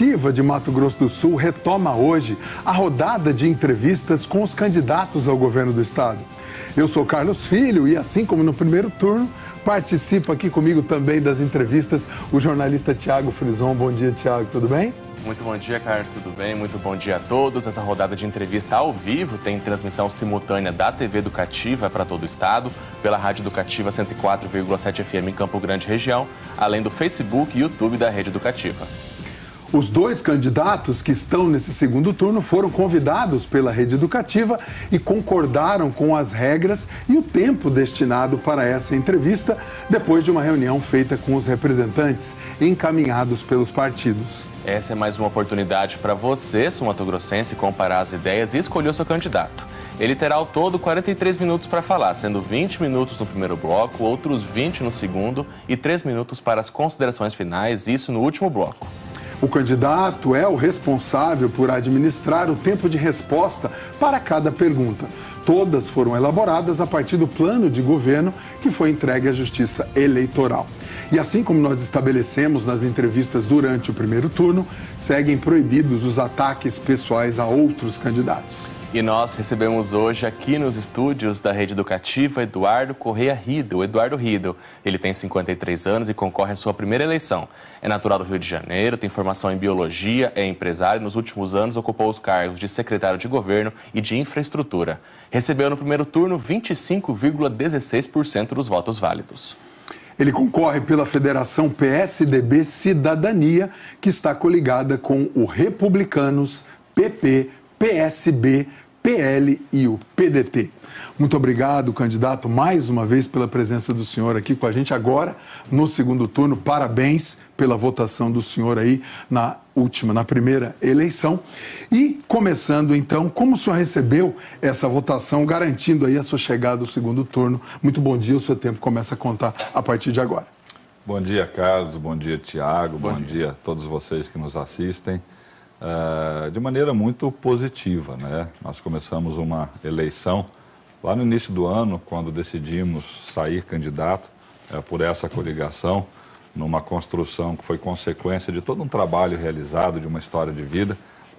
Educativa de Mato Grosso do Sul retoma hoje a rodada de entrevistas com os candidatos ao governo do estado. Eu sou Carlos Filho e, assim como no primeiro turno, participa aqui comigo também das entrevistas o jornalista Tiago Frison. Bom dia, Tiago, tudo bem? Muito bom dia, Carlos, tudo bem? Muito bom dia a todos. Essa rodada de entrevista ao vivo tem transmissão simultânea da TV Educativa para todo o estado, pela Rádio Educativa 104,7 FM em Campo Grande região, além do Facebook e YouTube da Rede Educativa. Os dois candidatos que estão nesse segundo turno foram convidados pela rede educativa e concordaram com as regras e o tempo destinado para essa entrevista, depois de uma reunião feita com os representantes encaminhados pelos partidos. Essa é mais uma oportunidade para você, sumatogrossense, comparar as ideias e escolher o seu candidato. Ele terá ao todo 43 minutos para falar, sendo 20 minutos no primeiro bloco, outros 20 no segundo e 3 minutos para as considerações finais, isso no último bloco. O candidato é o responsável por administrar o tempo de resposta para cada pergunta. Todas foram elaboradas a partir do plano de governo que foi entregue à Justiça Eleitoral. E assim como nós estabelecemos nas entrevistas durante o primeiro turno, seguem proibidos os ataques pessoais a outros candidatos. E nós recebemos hoje aqui nos estúdios da Rede Educativa Eduardo Correia Riedel. Eduardo Riedel, ele tem 53 anos e concorre à sua primeira eleição. É natural do Rio de Janeiro, tem formação em biologia, é empresário e nos últimos anos ocupou os cargos de secretário de governo e de infraestrutura. Recebeu no primeiro turno 25,16% dos votos válidos. Ele concorre pela Federação PSDB Cidadania, que está coligada com o Republicanos, PP, PSB, PL e o PDT. Muito obrigado, candidato, mais uma vez pela presença do senhor aqui com a gente agora no segundo turno. Parabéns pela votação do senhor aí na última, na primeira eleição. E começando então, como o senhor recebeu essa votação, garantindo aí a sua chegada ao segundo turno? Muito bom dia, o seu tempo começa a contar a partir de agora. Bom dia, Carlos. Bom dia, Tiago. Bom, bom dia. dia a todos vocês que nos assistem. Uh, de maneira muito positiva. Né? Nós começamos uma eleição lá no início do ano, quando decidimos sair candidato uh, por essa coligação, numa construção que foi consequência de todo um trabalho realizado, de uma história de vida.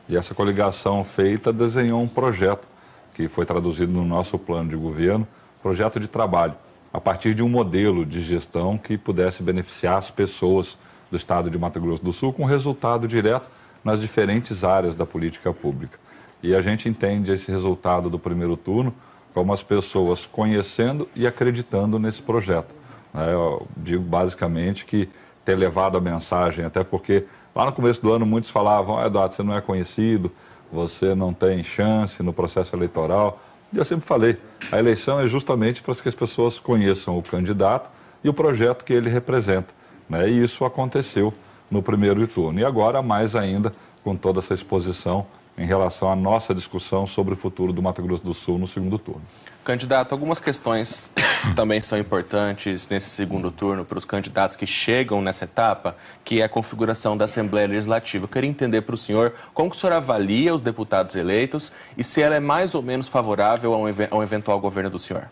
E essa coligação feita desenhou um projeto que foi traduzido no nosso plano de governo, projeto de trabalho, a partir de um modelo de gestão que pudesse beneficiar as pessoas do estado de Mato Grosso do Sul com resultado direto nas diferentes áreas da política pública. E a gente entende esse resultado do primeiro turno como as pessoas conhecendo e acreditando nesse projeto. Né? Eu digo basicamente que ter levado a mensagem, até porque lá no começo do ano muitos falavam, ah, Eduardo, você não é conhecido, você não tem chance no processo eleitoral. E eu sempre falei, a eleição é justamente para que as pessoas conheçam o candidato e o projeto que ele representa. Né? E isso aconteceu no primeiro turno. E agora, mais ainda, com toda essa exposição em relação à nossa discussão sobre o futuro do Mato Grosso do Sul no segundo turno. Candidato, algumas questões também são importantes nesse segundo turno para os candidatos que chegam nessa etapa, que é a configuração da Assembleia Legislativa. Eu queria entender para o senhor como que o senhor avalia os deputados eleitos e se ela é mais ou menos favorável ao, ao eventual governo do senhor.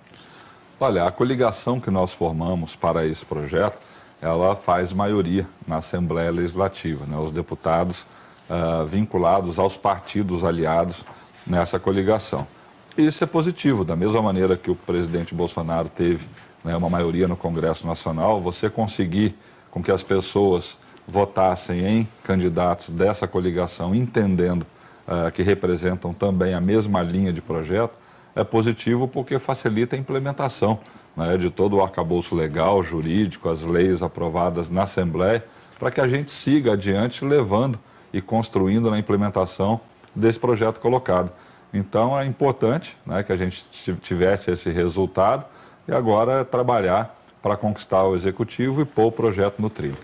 Olha, a coligação que nós formamos para esse projeto ela faz maioria na Assembleia Legislativa, né? os deputados uh, vinculados aos partidos aliados nessa coligação. Isso é positivo, da mesma maneira que o presidente Bolsonaro teve né, uma maioria no Congresso Nacional, você conseguir com que as pessoas votassem em candidatos dessa coligação, entendendo uh, que representam também a mesma linha de projeto, é positivo porque facilita a implementação né, de todo o arcabouço legal, jurídico, as leis aprovadas na Assembleia, para que a gente siga adiante levando e construindo na implementação desse projeto colocado. Então é importante né, que a gente tivesse esse resultado e agora é trabalhar para conquistar o executivo e pôr o projeto no trilho.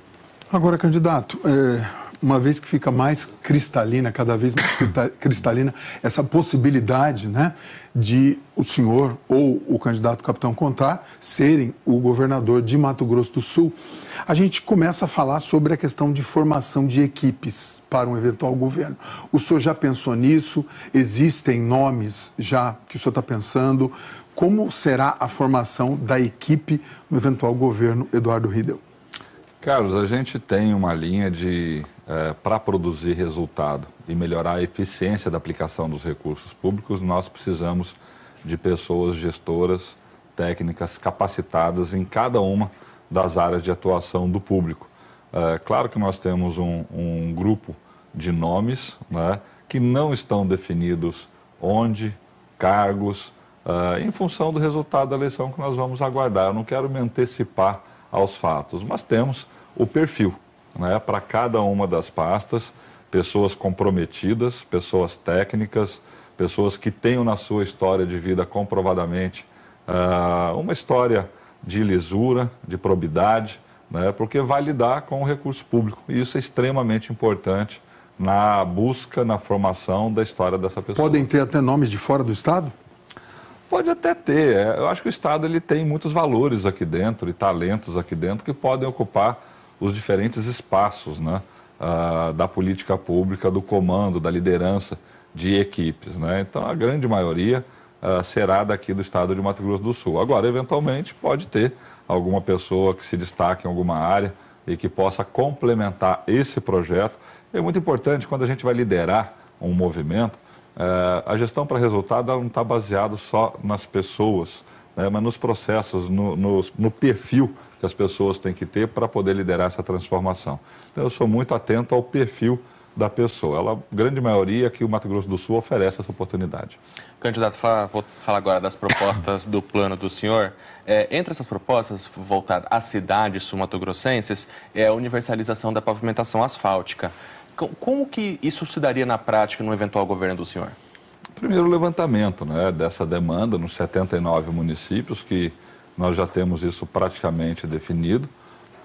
Agora, candidato, é uma vez que fica mais cristalina, cada vez mais cristalina, essa possibilidade né, de o senhor ou o candidato capitão Contar serem o governador de Mato Grosso do Sul, a gente começa a falar sobre a questão de formação de equipes para um eventual governo. O senhor já pensou nisso? Existem nomes já que o senhor está pensando? Como será a formação da equipe no eventual governo Eduardo Riedel? Carlos, a gente tem uma linha de é, para produzir resultado e melhorar a eficiência da aplicação dos recursos públicos, nós precisamos de pessoas gestoras, técnicas capacitadas em cada uma das áreas de atuação do público. É, claro que nós temos um, um grupo de nomes né, que não estão definidos onde, cargos, uh, em função do resultado da eleição que nós vamos aguardar. Eu não quero me antecipar aos fatos, mas temos o perfil né, para cada uma das pastas, pessoas comprometidas, pessoas técnicas, pessoas que tenham na sua história de vida comprovadamente uh, uma história de lisura, de probidade, né, porque vai lidar com o recurso público. E isso é extremamente importante na busca, na formação da história dessa pessoa. Podem ter até nomes de fora do Estado? Pode até ter. É, eu acho que o Estado ele tem muitos valores aqui dentro e talentos aqui dentro que podem ocupar os diferentes espaços né, uh, da política pública, do comando, da liderança de equipes. Né? Então, a grande maioria uh, será daqui do Estado de Mato Grosso do Sul. Agora, eventualmente, pode ter alguma pessoa que se destaque em alguma área e que possa complementar esse projeto. É muito importante quando a gente vai liderar um movimento, é, a gestão para resultado não está baseada só nas pessoas, né, mas nos processos, no, no, no, perfil que as pessoas têm que ter para poder liderar essa transformação. Então, eu sou muito atento ao perfil da pessoa. Ela, a grande maioria que o Mato Grosso do Sul oferece essa oportunidade. Candidato, vou falar agora das propostas do plano do senhor. É, entre essas propostas voltadas às cidades sul-mato-grossenses é a universalização da pavimentação asfáltica. Como que isso se daria na prática no eventual governo do senhor? Primeiro, o levantamento né, dessa demanda nos 79 municípios, que nós já temos isso praticamente definido.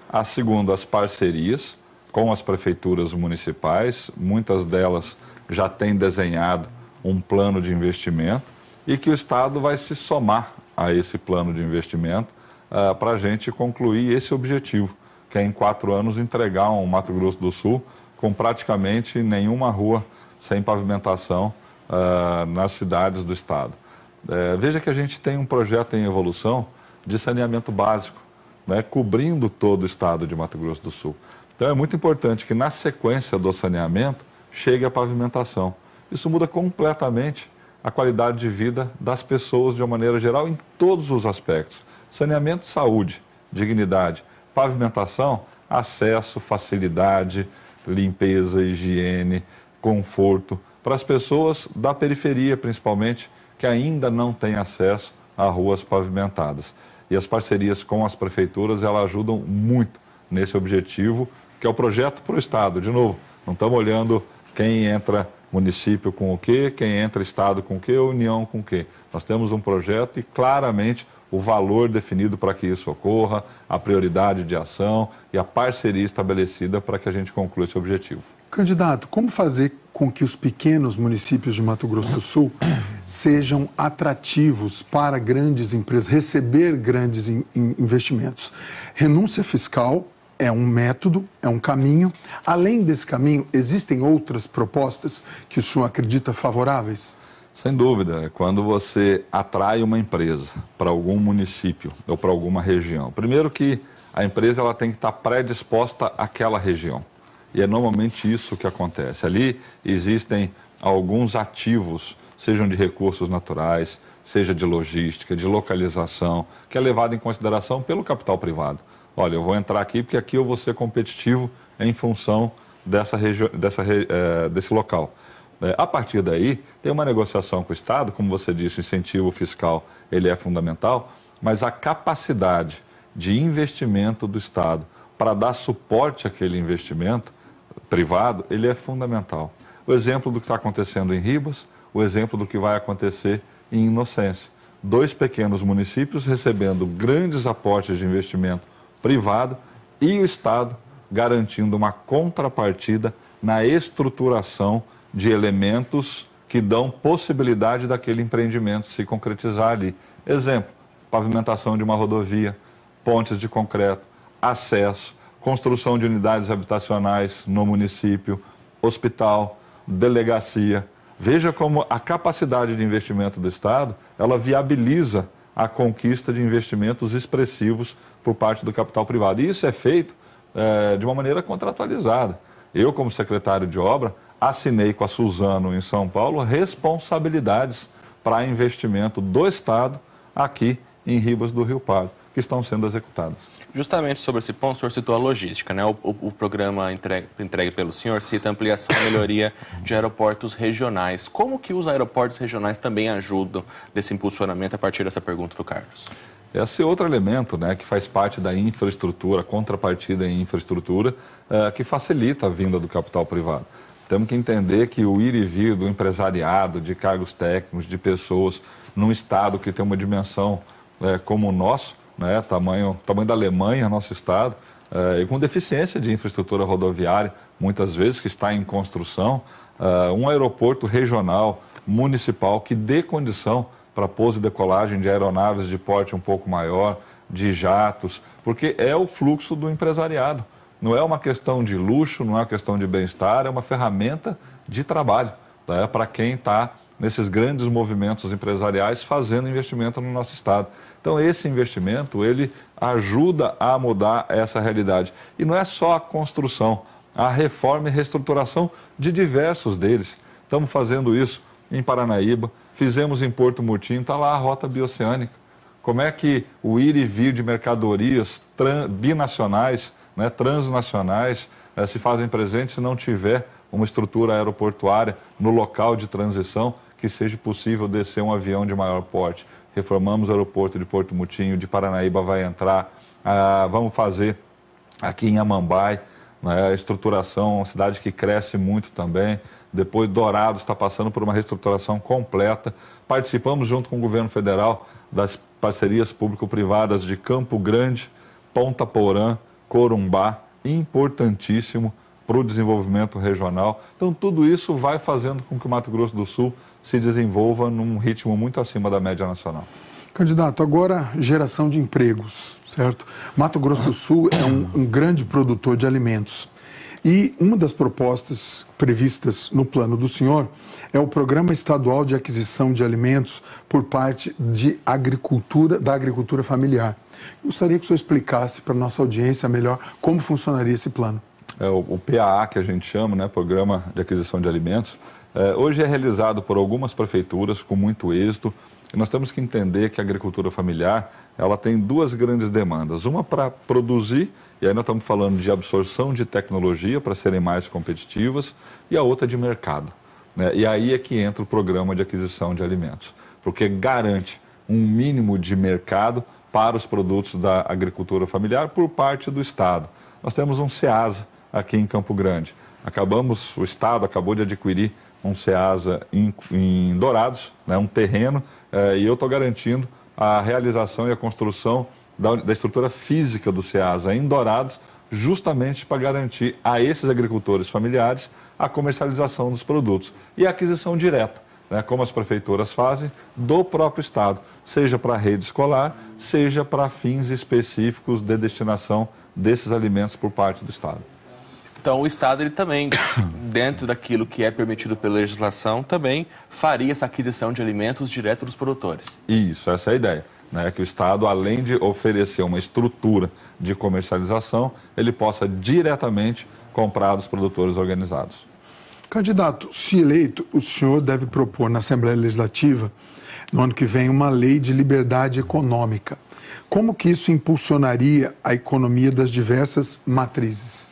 A segunda, as parcerias com as prefeituras municipais, muitas delas já têm desenhado um plano de investimento e que o Estado vai se somar a esse plano de investimento uh, para a gente concluir esse objetivo, que é em quatro anos entregar um Mato Grosso do Sul com praticamente nenhuma rua sem pavimentação uh, nas cidades do estado. É, veja que a gente tem um projeto em evolução de saneamento básico, né, cobrindo todo o estado de Mato Grosso do Sul. Então é muito importante que na sequência do saneamento chegue a pavimentação. Isso muda completamente a qualidade de vida das pessoas de uma maneira geral em todos os aspectos. Saneamento, saúde, dignidade, pavimentação, acesso, facilidade, limpeza, higiene, conforto, para as pessoas da periferia, principalmente, que ainda não têm acesso a ruas pavimentadas. E as parcerias com as prefeituras, elas ajudam muito nesse objetivo, que é o projeto para o Estado. De novo, não estamos olhando quem entra município com o quê, quem entra Estado com o quê, União com o quê. Nós temos um projeto e claramente o valor definido para que isso ocorra, a prioridade de ação e a parceria estabelecida para que a gente conclua esse objetivo. Candidato, como fazer com que os pequenos municípios de Mato Grosso do Sul sejam atrativos para grandes empresas, receber grandes in investimentos? Renúncia fiscal é um método, é um caminho. Além desse caminho, existem outras propostas que o senhor acredita favoráveis? Sem dúvida, é quando você atrai uma empresa para algum município ou para alguma região, primeiro que a empresa ela tem que estar predisposta àquela região. E é normalmente isso que acontece. Ali existem alguns ativos, sejam de recursos naturais, seja de logística, de localização, que é levado em consideração pelo capital privado. Olha, eu vou entrar aqui porque aqui eu vou ser competitivo em função dessa dessa, é, desse local. É, a partir daí, tem uma negociação com o Estado, como você disse, o incentivo fiscal ele é fundamental, mas a capacidade de investimento do Estado para dar suporte àquele investimento privado, ele é fundamental. O exemplo do que está acontecendo em Ribas, o exemplo do que vai acontecer em Inocência. Dois pequenos municípios recebendo grandes aportes de investimento privado e o Estado garantindo uma contrapartida na estruturação de elementos que dão possibilidade daquele empreendimento se concretizar ali. Exemplo, pavimentação de uma rodovia, pontes de concreto, acesso, construção de unidades habitacionais no município, hospital, delegacia. Veja como a capacidade de investimento do Estado, ela viabiliza a conquista de investimentos expressivos por parte do capital privado. E isso é feito é, de uma maneira contratualizada. Eu, como secretário de obra, assinei com a Suzano em São Paulo responsabilidades para investimento do Estado aqui em Ribas do Rio Pardo, que estão sendo executadas. Justamente sobre esse ponto, o senhor citou a logística, né? O, o, o programa entregue, entregue, pelo senhor cita ampliação e melhoria de aeroportos regionais. Como que os aeroportos regionais também ajudam nesse impulsionamento a partir dessa pergunta do Carlos? Esse é outro elemento né, que faz parte da infraestrutura, contrapartida em infraestrutura, uh, que facilita a vinda do capital privado. Temos que entender que o ir e vir do empresariado, de cargos técnicos, de pessoas, num estado que tem uma dimensão é, como o nosso, né, tamanho, tamanho da Alemanha, nosso estado, é, e com deficiência de infraestrutura rodoviária, muitas vezes que está em construção, é, um aeroporto regional, municipal, que dê condição para pouso e decolagem de aeronaves de porte um pouco maior, de jatos, porque é o fluxo do empresariado. Não é uma questão de luxo, não é uma questão de bem-estar, é uma ferramenta de trabalho né, para quem está nesses grandes movimentos empresariais fazendo investimento no nosso estado. Então esse investimento ele ajuda a mudar essa realidade e não é só a construção, a reforma e reestruturação de diversos deles. Estamos fazendo isso em Paranaíba, fizemos em Porto Murtinho, está lá a rota bioceânica. Como é que o ir e vir de mercadorias binacionais né, transnacionais eh, se fazem presentes se não tiver uma estrutura aeroportuária no local de transição que seja possível descer um avião de maior porte. Reformamos o aeroporto de Porto Mutinho, de Paranaíba vai entrar, ah, vamos fazer aqui em Amambai, né, a estruturação, uma cidade que cresce muito também. Depois Dourados está passando por uma reestruturação completa. Participamos junto com o governo federal das parcerias público-privadas de Campo Grande, Ponta Porã, Corumbá, importantíssimo para o desenvolvimento regional. Então, tudo isso vai fazendo com que o Mato Grosso do Sul se desenvolva num ritmo muito acima da média nacional. Candidato, agora geração de empregos, certo? Mato Grosso do Sul é um, um grande produtor de alimentos. E uma das propostas previstas no plano do senhor é o Programa Estadual de Aquisição de Alimentos por parte de agricultura, da agricultura familiar. Gostaria que o senhor explicasse para a nossa audiência melhor como funcionaria esse plano. É, o, o PAA, que a gente chama, né, Programa de Aquisição de Alimentos, é, hoje é realizado por algumas prefeituras com muito êxito. E nós temos que entender que a agricultura familiar ela tem duas grandes demandas. Uma para produzir e aí nós estamos falando de absorção de tecnologia para serem mais competitivas e a outra de mercado. Né? E aí é que entra o programa de aquisição de alimentos, porque garante um mínimo de mercado para os produtos da agricultura familiar por parte do Estado. Nós temos um SEASA aqui em Campo Grande. Acabamos, o Estado acabou de adquirir um SEASA em, em Dourados, né, um terreno, eh, e eu estou garantindo a realização e a construção da, da estrutura física do SEASA em Dourados, justamente para garantir a esses agricultores familiares a comercialização dos produtos e a aquisição direta, né, como as prefeituras fazem, do próprio Estado, seja para a rede escolar, seja para fins específicos de destinação desses alimentos por parte do Estado. Então, o Estado, ele também, dentro daquilo que é permitido pela legislação, também faria essa aquisição de alimentos direto dos produtores. Isso, essa é a ideia né, que o Estado, além de oferecer uma estrutura de comercialização, ele possa diretamente comprar dos produtores organizados. Candidato, se eleito, o senhor deve propor na Assembleia Legislativa, no ano que vem, uma lei de liberdade econômica. Como que isso impulsionaria a economia das diversas matrizes?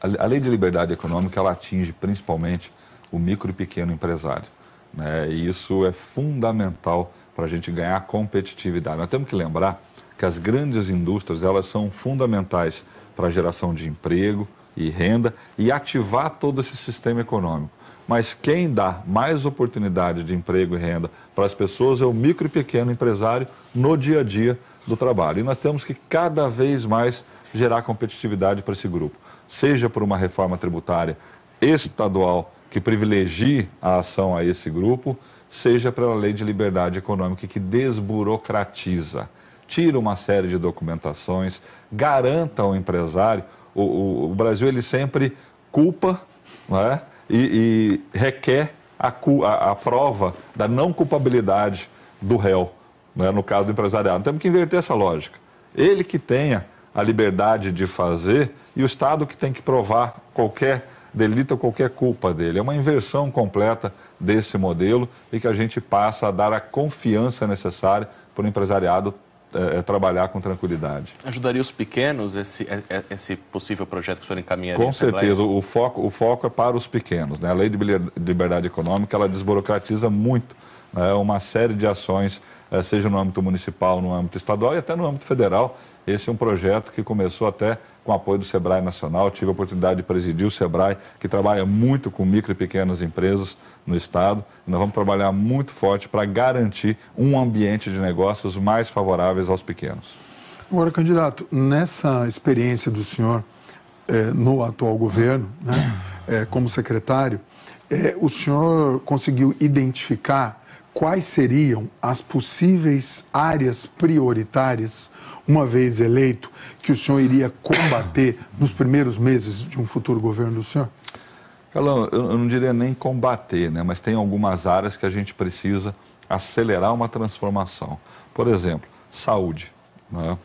A lei de liberdade econômica ela atinge principalmente o micro e pequeno empresário. Né? E isso é fundamental para a gente ganhar competitividade. Nós temos que lembrar que as grandes indústrias elas são fundamentais para a geração de emprego e renda e ativar todo esse sistema econômico. Mas quem dá mais oportunidade de emprego e renda para as pessoas é o micro e pequeno empresário no dia a dia do trabalho. E nós temos que cada vez mais gerar competitividade para esse grupo, seja por uma reforma tributária estadual que privilegie a ação a esse grupo, seja pela lei de liberdade econômica que desburocratiza, tira uma série de documentações, garanta ao empresário. O, o, o Brasil ele sempre culpa é? e, e, requer a, a, a, prova da não culpabilidade do réu, é? no caso do empresariado. Temos que inverter essa lógica. Ele que tenha a liberdade de fazer e o Estado que tem que provar qualquer delita qualquer culpa dele. É uma inversão completa desse modelo e que a gente passa a dar a confiança necessária para o empresariado é, trabalhar com tranquilidade. Ajudaria os pequenos esse, é, esse possível projeto que o senhor encaminharia? Com certeza, o foco, o foco é para os pequenos. Né? A lei de liberdade econômica ela desburocratiza muito né? uma série de ações, seja no âmbito municipal, no âmbito estadual e até no âmbito federal. Esse é um projeto que começou até com apoio do Sebrae Nacional. Tive a oportunidade de presidir o Sebrae, que trabalha muito com micro e pequenas empresas no Estado. Nós vamos trabalhar muito forte para garantir um ambiente de negócios mais favoráveis aos pequenos. Agora, candidato, nessa experiência do senhor é, no atual governo, né, é, como secretário, é, o senhor conseguiu identificar quais seriam as possíveis áreas prioritárias uma vez eleito, que o senhor iria combater nos primeiros meses de um futuro governo do senhor? Carlão, eu não diria nem combater, né? mas tem algumas áreas que a gente precisa acelerar uma transformação. Por exemplo, saúde. Né?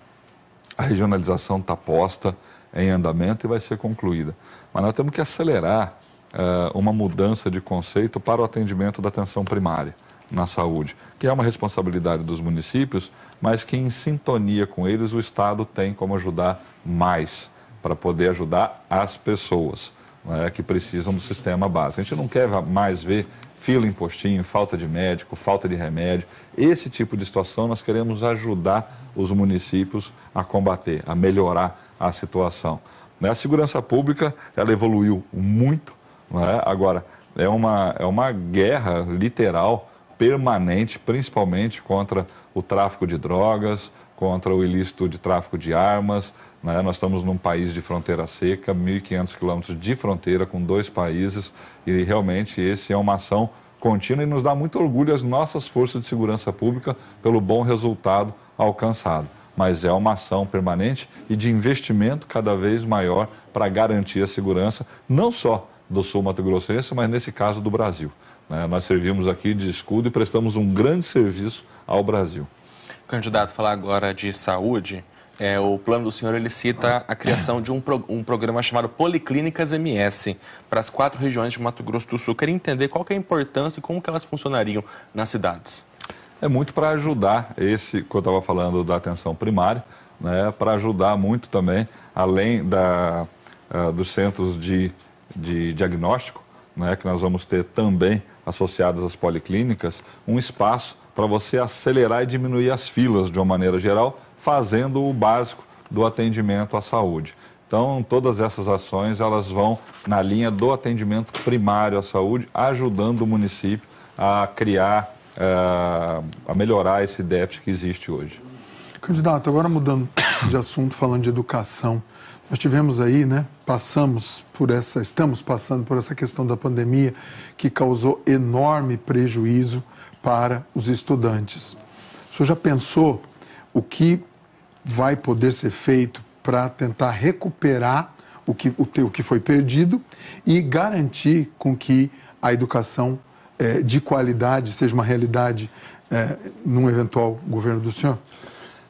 A regionalização está posta em andamento e vai ser concluída. Mas nós temos que acelerar uh, uma mudança de conceito para o atendimento da atenção primária na saúde, que é uma responsabilidade dos municípios, mas que em sintonia com eles o Estado tem como ajudar mais para poder ajudar as pessoas né, que precisam do sistema básico. A gente não quer mais ver fila em postinho, falta de médico, falta de remédio. Esse tipo de situação nós queremos ajudar os municípios a combater, a melhorar a situação. Né, a segurança pública ela evoluiu muito, é? agora é uma, é uma guerra literal permanente, principalmente contra o tráfico de drogas, contra o ilícito de tráfico de armas. Né? Nós estamos num país de fronteira seca, 1.500 quilômetros de fronteira com dois países, e realmente esse é uma ação contínua e nos dá muito orgulho as nossas forças de segurança pública pelo bom resultado alcançado. Mas é uma ação permanente e de investimento cada vez maior para garantir a segurança, não só do sul Mato Grossense, mas nesse caso do Brasil. Né? Nós servimos aqui de escudo e prestamos um grande serviço ao Brasil. Candidato, falar agora de saúde. É, o plano do senhor ele cita a criação de um, pro, um programa chamado Policlínicas MS para as quatro regiões de Mato Grosso do Sul. Queria entender qual que é a importância e como que elas funcionariam nas cidades. É muito para ajudar esse, que eu estava falando da atenção primária, né, para ajudar muito também, além da, uh, dos centros de, de diagnóstico, né, que nós vamos ter também associadas às policlínicas, um espaço para você acelerar e diminuir as filas de uma maneira geral, fazendo o básico do atendimento à saúde. Então, todas essas ações elas vão na linha do atendimento primário à saúde, ajudando o município a criar, uh, a melhorar esse déficit que existe hoje. Candidato, agora mudando de assunto, falando de educação. Nós tivemos aí, né, passamos por essa, estamos passando por essa questão da pandemia que causou enorme prejuízo para os estudantes. O senhor já pensou o que vai poder ser feito para tentar recuperar o que, o, que foi perdido e garantir com que a educação é, de qualidade seja uma realidade é, num eventual governo do senhor?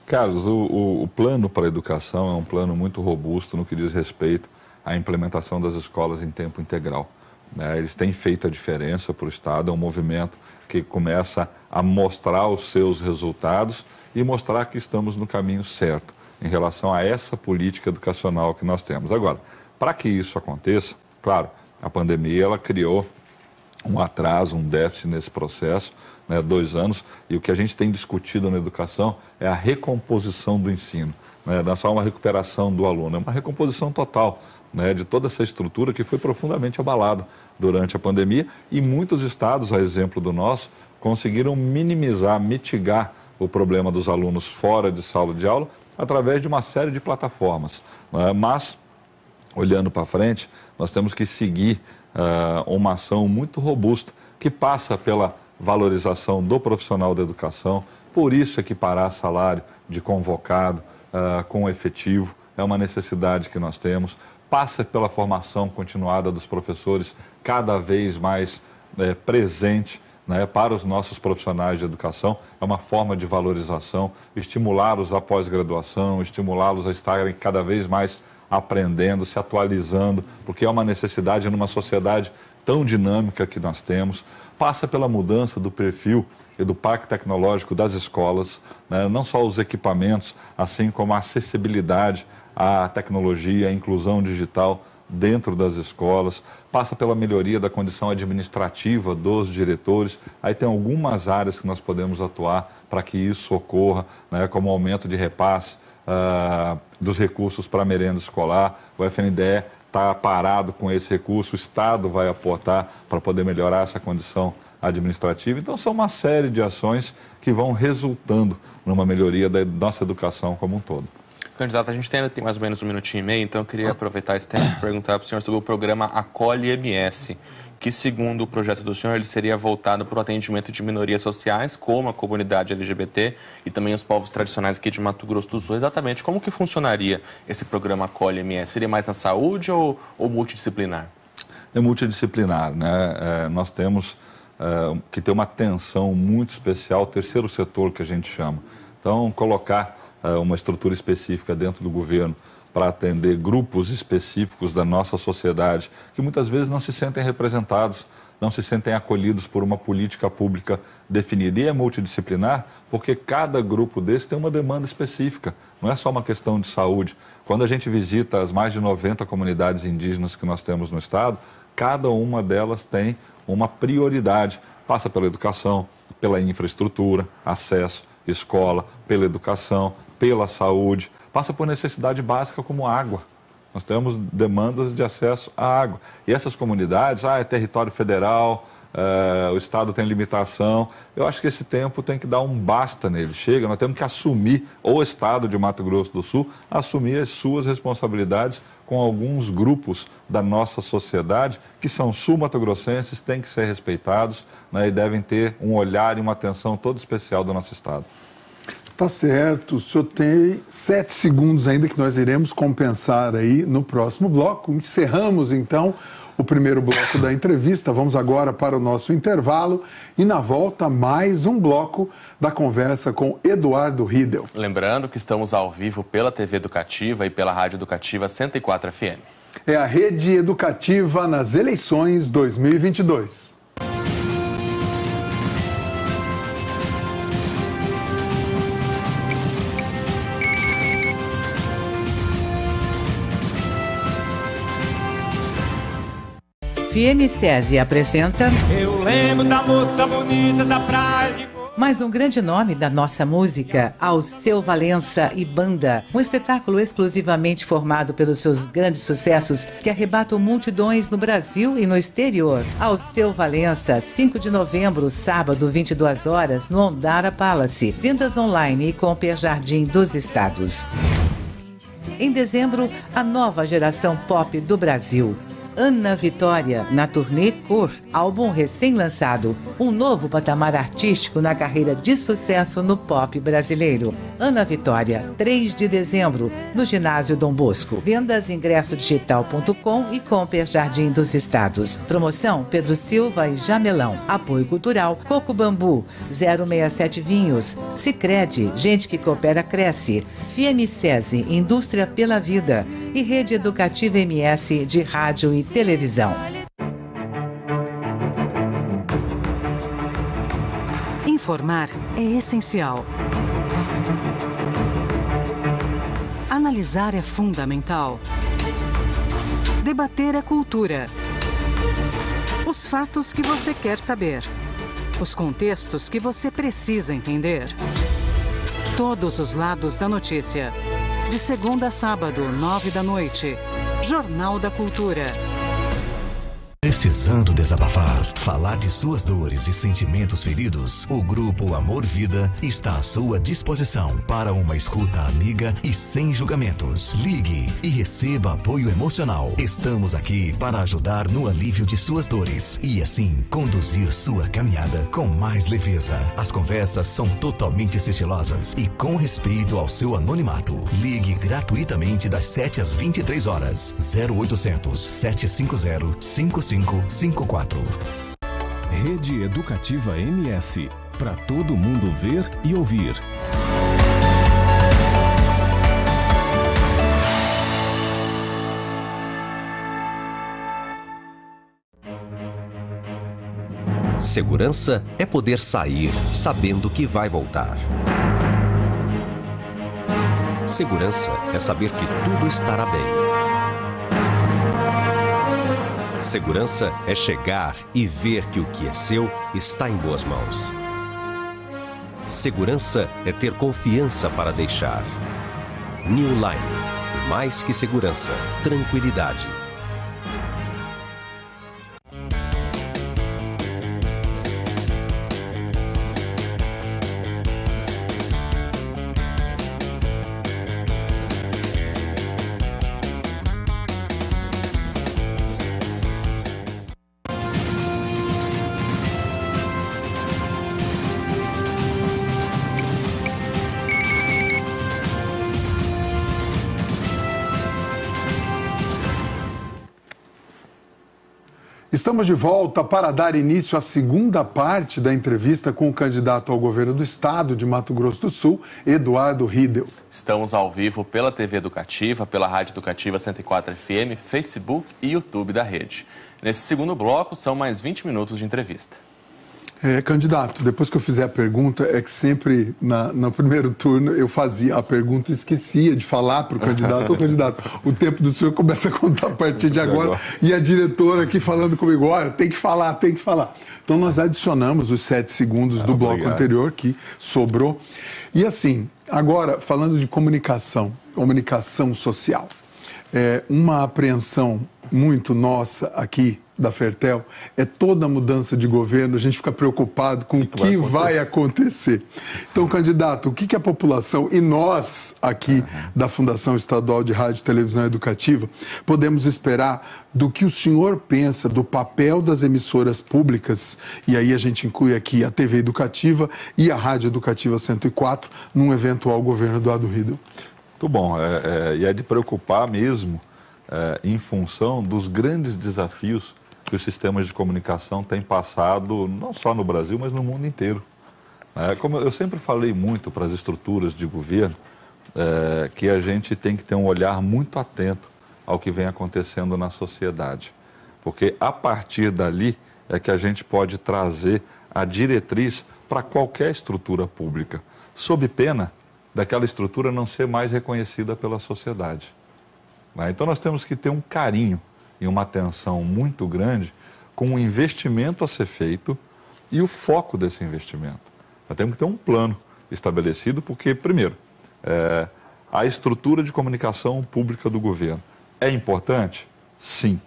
Carlos, o, o, o plano para a educação é um plano muito robusto no que diz respeito à implementação das escolas em tempo integral. Né? Eles têm feito a diferença para o Estado, é um movimento que começa a mostrar os seus resultados e mostrar que estamos no caminho certo em relação a essa política educacional que nós temos. Agora, para que isso aconteça, claro, a pandemia ela criou um atraso, um déficit nesse processo, né, dois anos, e o que a gente tem discutido na educação é a recomposição do ensino. Né, não é só uma recuperação do aluno, é uma recomposição total né, de toda essa estrutura que foi profundamente abalada durante a pandemia e muitos estados, a exemplo do nosso, conseguiram minimizar, mitigar o problema dos alunos fora de sala de aula através de uma série de plataformas. Né, mas, olhando para frente, nós temos que seguir uh, uma ação muito robusta que passa pela valorização do profissional da educação, por isso equiparar salário de convocado uh, com efetivo é uma necessidade que nós temos. Passa pela formação continuada dos professores, cada vez mais é, presente né, para os nossos profissionais de educação. É uma forma de valorização, estimulá-los à pós-graduação, estimulá-los a estarem cada vez mais aprendendo, se atualizando, porque é uma necessidade numa sociedade tão dinâmica que nós temos. Passa pela mudança do perfil e do parque tecnológico das escolas, né? não só os equipamentos, assim como a acessibilidade à tecnologia, à inclusão digital dentro das escolas, passa pela melhoria da condição administrativa dos diretores. Aí tem algumas áreas que nós podemos atuar para que isso ocorra, né, como aumento de repasse uh, dos recursos para merenda escolar. O FNDE está parado com esse recurso, o Estado vai aportar para poder melhorar essa condição administrativa. Então, são uma série de ações que vão resultando numa melhoria da nossa educação como um todo. Candidato, a gente tem, tem mais ou menos um minutinho e meio, então eu queria aproveitar esse tempo e perguntar para o senhor sobre o programa Acolhe MS, que segundo o projeto do senhor, ele seria voltado para o atendimento de minorias sociais, como a comunidade LGBT e também os povos tradicionais aqui de Mato Grosso do Sul. Exatamente, como que funcionaria esse programa Acolhe MS? Seria mais na saúde ou, ou multidisciplinar? É multidisciplinar, né? É, nós temos é, que ter uma atenção muito especial, terceiro setor que a gente chama. Então, colocar uma estrutura específica dentro do governo para atender grupos específicos da nossa sociedade que muitas vezes não se sentem representados, não se sentem acolhidos por uma política pública definida. E é multidisciplinar porque cada grupo desse tem uma demanda específica, não é só uma questão de saúde. Quando a gente visita as mais de 90 comunidades indígenas que nós temos no estado, cada uma delas tem uma prioridade. Passa pela educação, pela infraestrutura, acesso, escola, pela educação, pela saúde, passa por necessidade básica como água. Nós temos demandas de acesso à água. E essas comunidades, ah, é território federal, é, o Estado tem limitação. Eu acho que esse tempo tem que dar um basta nele. Chega, nós temos que assumir, o Estado de Mato Grosso do Sul, assumir as suas responsabilidades com alguns grupos da nossa sociedade que são sul-mato-grossenses, têm que ser respeitados né, e devem ter um olhar e uma atenção todo especial do nosso Estado. Tá certo. O senhor tem sete segundos ainda que nós iremos compensar aí no próximo bloco. Encerramos então o primeiro bloco da entrevista. Vamos agora para o nosso intervalo e na volta mais um bloco da conversa com Eduardo Riedel. Lembrando que estamos ao vivo pela TV Educativa e pela Rádio Educativa 104 FM. É a rede educativa nas eleições 2022. FM SESI apresenta. Eu lembro da moça bonita da praia. Mais um grande nome da nossa música, Alceu Valença e Banda. Um espetáculo exclusivamente formado pelos seus grandes sucessos que arrebatam multidões no Brasil e no exterior. Alceu Valença, 5 de novembro, sábado, 22 horas, no Ondara Palace. Vendas online e Comper Jardim dos Estados. Em dezembro, a nova geração pop do Brasil. Ana Vitória, na turnê Cor, álbum recém-lançado, um novo patamar artístico na carreira de sucesso no pop brasileiro. Ana Vitória, 3 de dezembro, no ginásio Dom Bosco. Vendas ingressodigital.com e Comper Jardim dos Estados. Promoção Pedro Silva e Jamelão. Apoio Cultural Coco Bambu, 067 Vinhos. Sicredi, gente que coopera cresce. FIEMSESI, Indústria pela Vida. E Rede Educativa MS de Rádio e televisão. Informar é essencial. Analisar é fundamental. Debater é cultura. Os fatos que você quer saber. Os contextos que você precisa entender. Todos os lados da notícia. De segunda a sábado, nove da noite. Jornal da Cultura. Precisando desabafar, falar de suas dores e sentimentos feridos? O Grupo Amor Vida está à sua disposição para uma escuta amiga e sem julgamentos. Ligue e receba apoio emocional. Estamos aqui para ajudar no alívio de suas dores e assim conduzir sua caminhada com mais leveza. As conversas são totalmente sigilosas e com respeito ao seu anonimato. Ligue gratuitamente das 7 às 23 horas. 0800 750 55 3554. Rede Educativa MS. Para todo mundo ver e ouvir. Segurança é poder sair sabendo que vai voltar. Segurança é saber que tudo estará bem. Segurança é chegar e ver que o que é seu está em boas mãos. Segurança é ter confiança para deixar. New Line. Mais que segurança, tranquilidade. Estamos de volta para dar início à segunda parte da entrevista com o candidato ao governo do estado de Mato Grosso do Sul, Eduardo Riedel. Estamos ao vivo pela TV Educativa, pela Rádio Educativa 104 FM, Facebook e YouTube da rede. Nesse segundo bloco, são mais 20 minutos de entrevista. É, candidato, depois que eu fizer a pergunta, é que sempre na, no primeiro turno eu fazia a pergunta e esquecia de falar para o candidato. Ô, candidato, o tempo do senhor começa a contar a partir de agora. E a diretora aqui falando comigo, olha, tem que falar, tem que falar. Então nós adicionamos os sete segundos do ah, bloco obrigado. anterior que sobrou. E assim, agora falando de comunicação, comunicação social. É, uma apreensão muito nossa aqui da Fertel é toda mudança de governo, a gente fica preocupado com o que, que vai, vai, acontecer. Então, candidato, o que, que a população e nós aqui uhum. da Fundação Estadual de Rádio e Televisão Educativa podemos esperar do que o senhor pensa do papel das emissoras públicas, e aí a gente inclui aqui a TV Educativa e a Rádio Educativa 104, num eventual governo do Ado Riedel? Muito bom, é, é, e é de preocupar mesmo é, em função dos grandes desafios que os sistemas de comunicação têm passado, não só no Brasil, mas no mundo inteiro. É, como eu sempre falei muito para as estruturas de governo, é, que a gente tem que ter um olhar muito atento ao que vem acontecendo na sociedade. Porque a partir dali é que a gente pode trazer a diretriz para qualquer estrutura pública, sob pena daquela estrutura não ser mais reconhecida pela sociedade. Né? Então nós temos que ter um carinho e uma atenção muito grande com o investimento a ser feito e o foco desse investimento. Nós temos que ter um plano estabelecido, porque, primeiro, é, a estrutura de comunicação pública do governo é importante? Sim,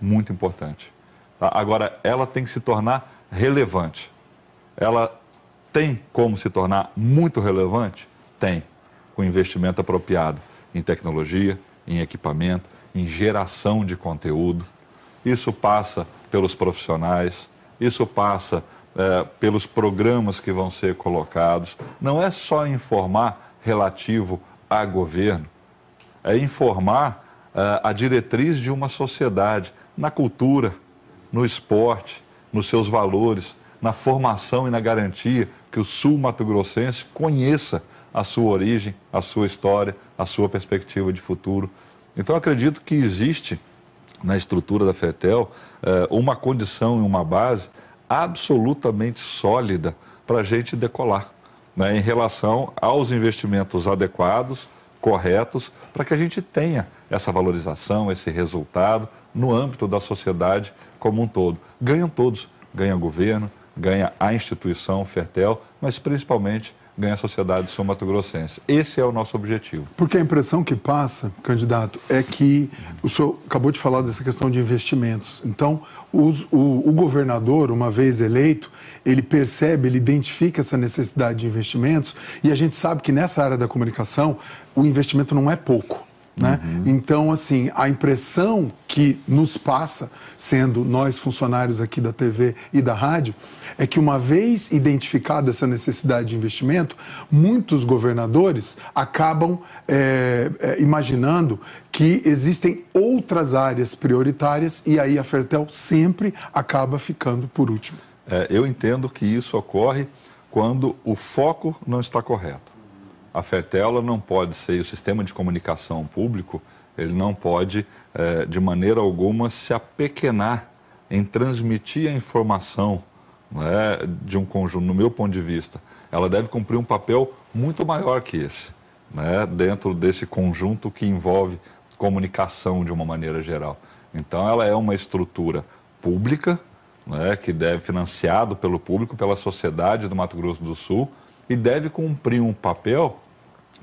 muito importante. Tá? Agora, ela tem que se tornar relevante. Ela tem como se tornar muito relevante? Tem, com investimento apropriado em tecnologia, em equipamento, em geração de conteúdo. Isso passa pelos profissionais, isso passa é, pelos programas que vão ser colocados. Não é só informar relativo a governo, é informar é, a diretriz de uma sociedade na cultura, no esporte, nos seus valores, na formação e na garantia que o sul mato-grossense conheça a sua origem, a sua história, a sua perspectiva de futuro. Então, acredito que existe na estrutura da FETEL eh, uma condição e uma base absolutamente sólida para a gente decolar né, em relação aos investimentos adequados, corretos, para que a gente tenha essa valorização, esse resultado no âmbito da sociedade como um todo. Ganham todos, ganha governo, ganha a instituição FETEL, mas principalmente ganha a sociedade sul-mato-grossense. Esse é o nosso objetivo. Porque a impressão que passa, candidato, é que o senhor acabou de falar dessa questão de investimentos. Então, os, o, o governador, uma vez eleito, ele percebe, ele identifica essa necessidade de investimentos e a gente sabe que nessa área da comunicação o investimento não é pouco. Né? Uhum. Então, assim, a impressão que nos passa, sendo nós funcionários aqui da TV e da rádio, é que uma vez identificada essa necessidade de investimento, muitos governadores acabam é, é, imaginando que existem outras áreas prioritárias e aí a Fertel sempre acaba ficando por último. É, eu entendo que isso ocorre quando o foco não está correto. A Fertel não pode ser, o sistema de comunicação público, ele não pode, é, de maneira alguma, se apequenar em transmitir a informação é, de um conjunto, no meu ponto de vista, ela deve cumprir um papel muito maior que esse, né, dentro desse conjunto que envolve comunicação de uma maneira geral. Então, ela é uma estrutura pública, né, que deve financiado pelo público, pela sociedade do Mato Grosso do Sul e deve cumprir um papel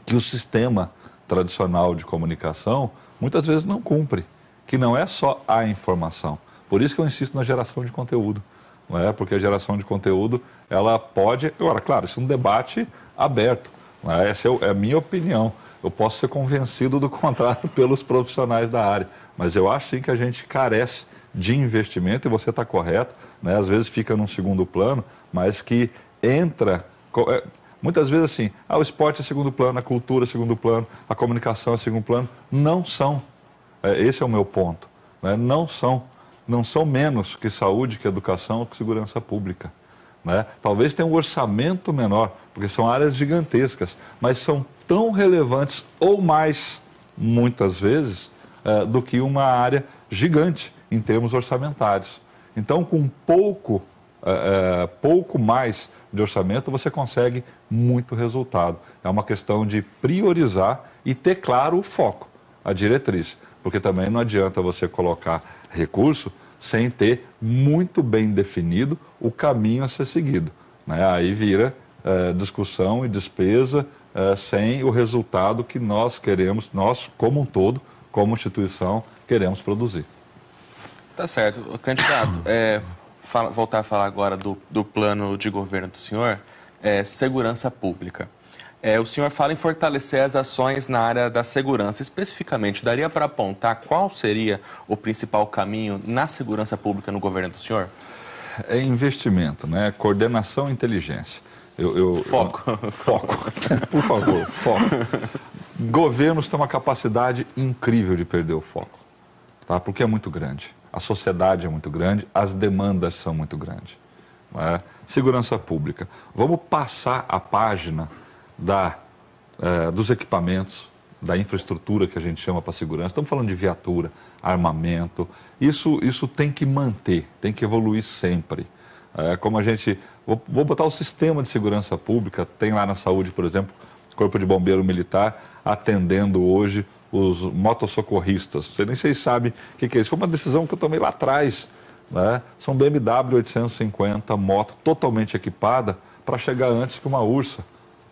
que o sistema tradicional de comunicação muitas vezes não cumpre, que não é só a informação. Por isso que eu insisto na geração de conteúdo, não é? Porque a geração de conteúdo ela pode, agora, claro, isso é um debate aberto. É? Essa é a minha opinião. Eu posso ser convencido do contrário pelos profissionais da área, mas eu acho sim que a gente carece de investimento, e você está correto, né? às vezes fica num segundo plano, mas que entra. É, muitas vezes assim, ah, o esporte é segundo plano, a cultura é segundo plano, a comunicação é segundo plano. Não são. É, esse é o meu ponto. Né? Não são. Não são menos que saúde, que educação, que segurança pública. Né? Talvez tenha um orçamento menor, porque são áreas gigantescas, mas são tão relevantes ou mais, muitas vezes, é, do que uma área gigante em termos orçamentários. Então, com pouco, pouco mais de orçamento, você consegue muito resultado. É uma questão de priorizar e ter claro o foco, a diretriz. Porque também não adianta você colocar recurso sem ter muito bem definido o caminho a ser seguido. Né? Aí vira é, discussão e despesa é, sem o resultado que nós queremos, nós como um todo, como instituição, queremos produzir. Tá certo. Candidato, é, fala, voltar a falar agora do, do plano de governo do senhor, é, segurança pública. É, o senhor fala em fortalecer as ações na área da segurança. Especificamente, daria para apontar qual seria o principal caminho na segurança pública no governo do senhor? É investimento, né? Coordenação e inteligência. Eu, eu, foco. Eu, foco. Por favor, foco. Governos têm uma capacidade incrível de perder o foco, tá? porque é muito grande a sociedade é muito grande, as demandas são muito grandes. É? Segurança pública. Vamos passar a página da, é, dos equipamentos, da infraestrutura que a gente chama para segurança. Estamos falando de viatura, armamento. Isso, isso tem que manter, tem que evoluir sempre. É, como a gente. Vou, vou botar o sistema de segurança pública, tem lá na saúde, por exemplo, Corpo de Bombeiro Militar, atendendo hoje os motossocorristas. Você nem sei sabe o que, que, é isso. Foi uma decisão que eu tomei lá atrás. Né? São BMW 850, moto totalmente equipada para chegar antes que uma ursa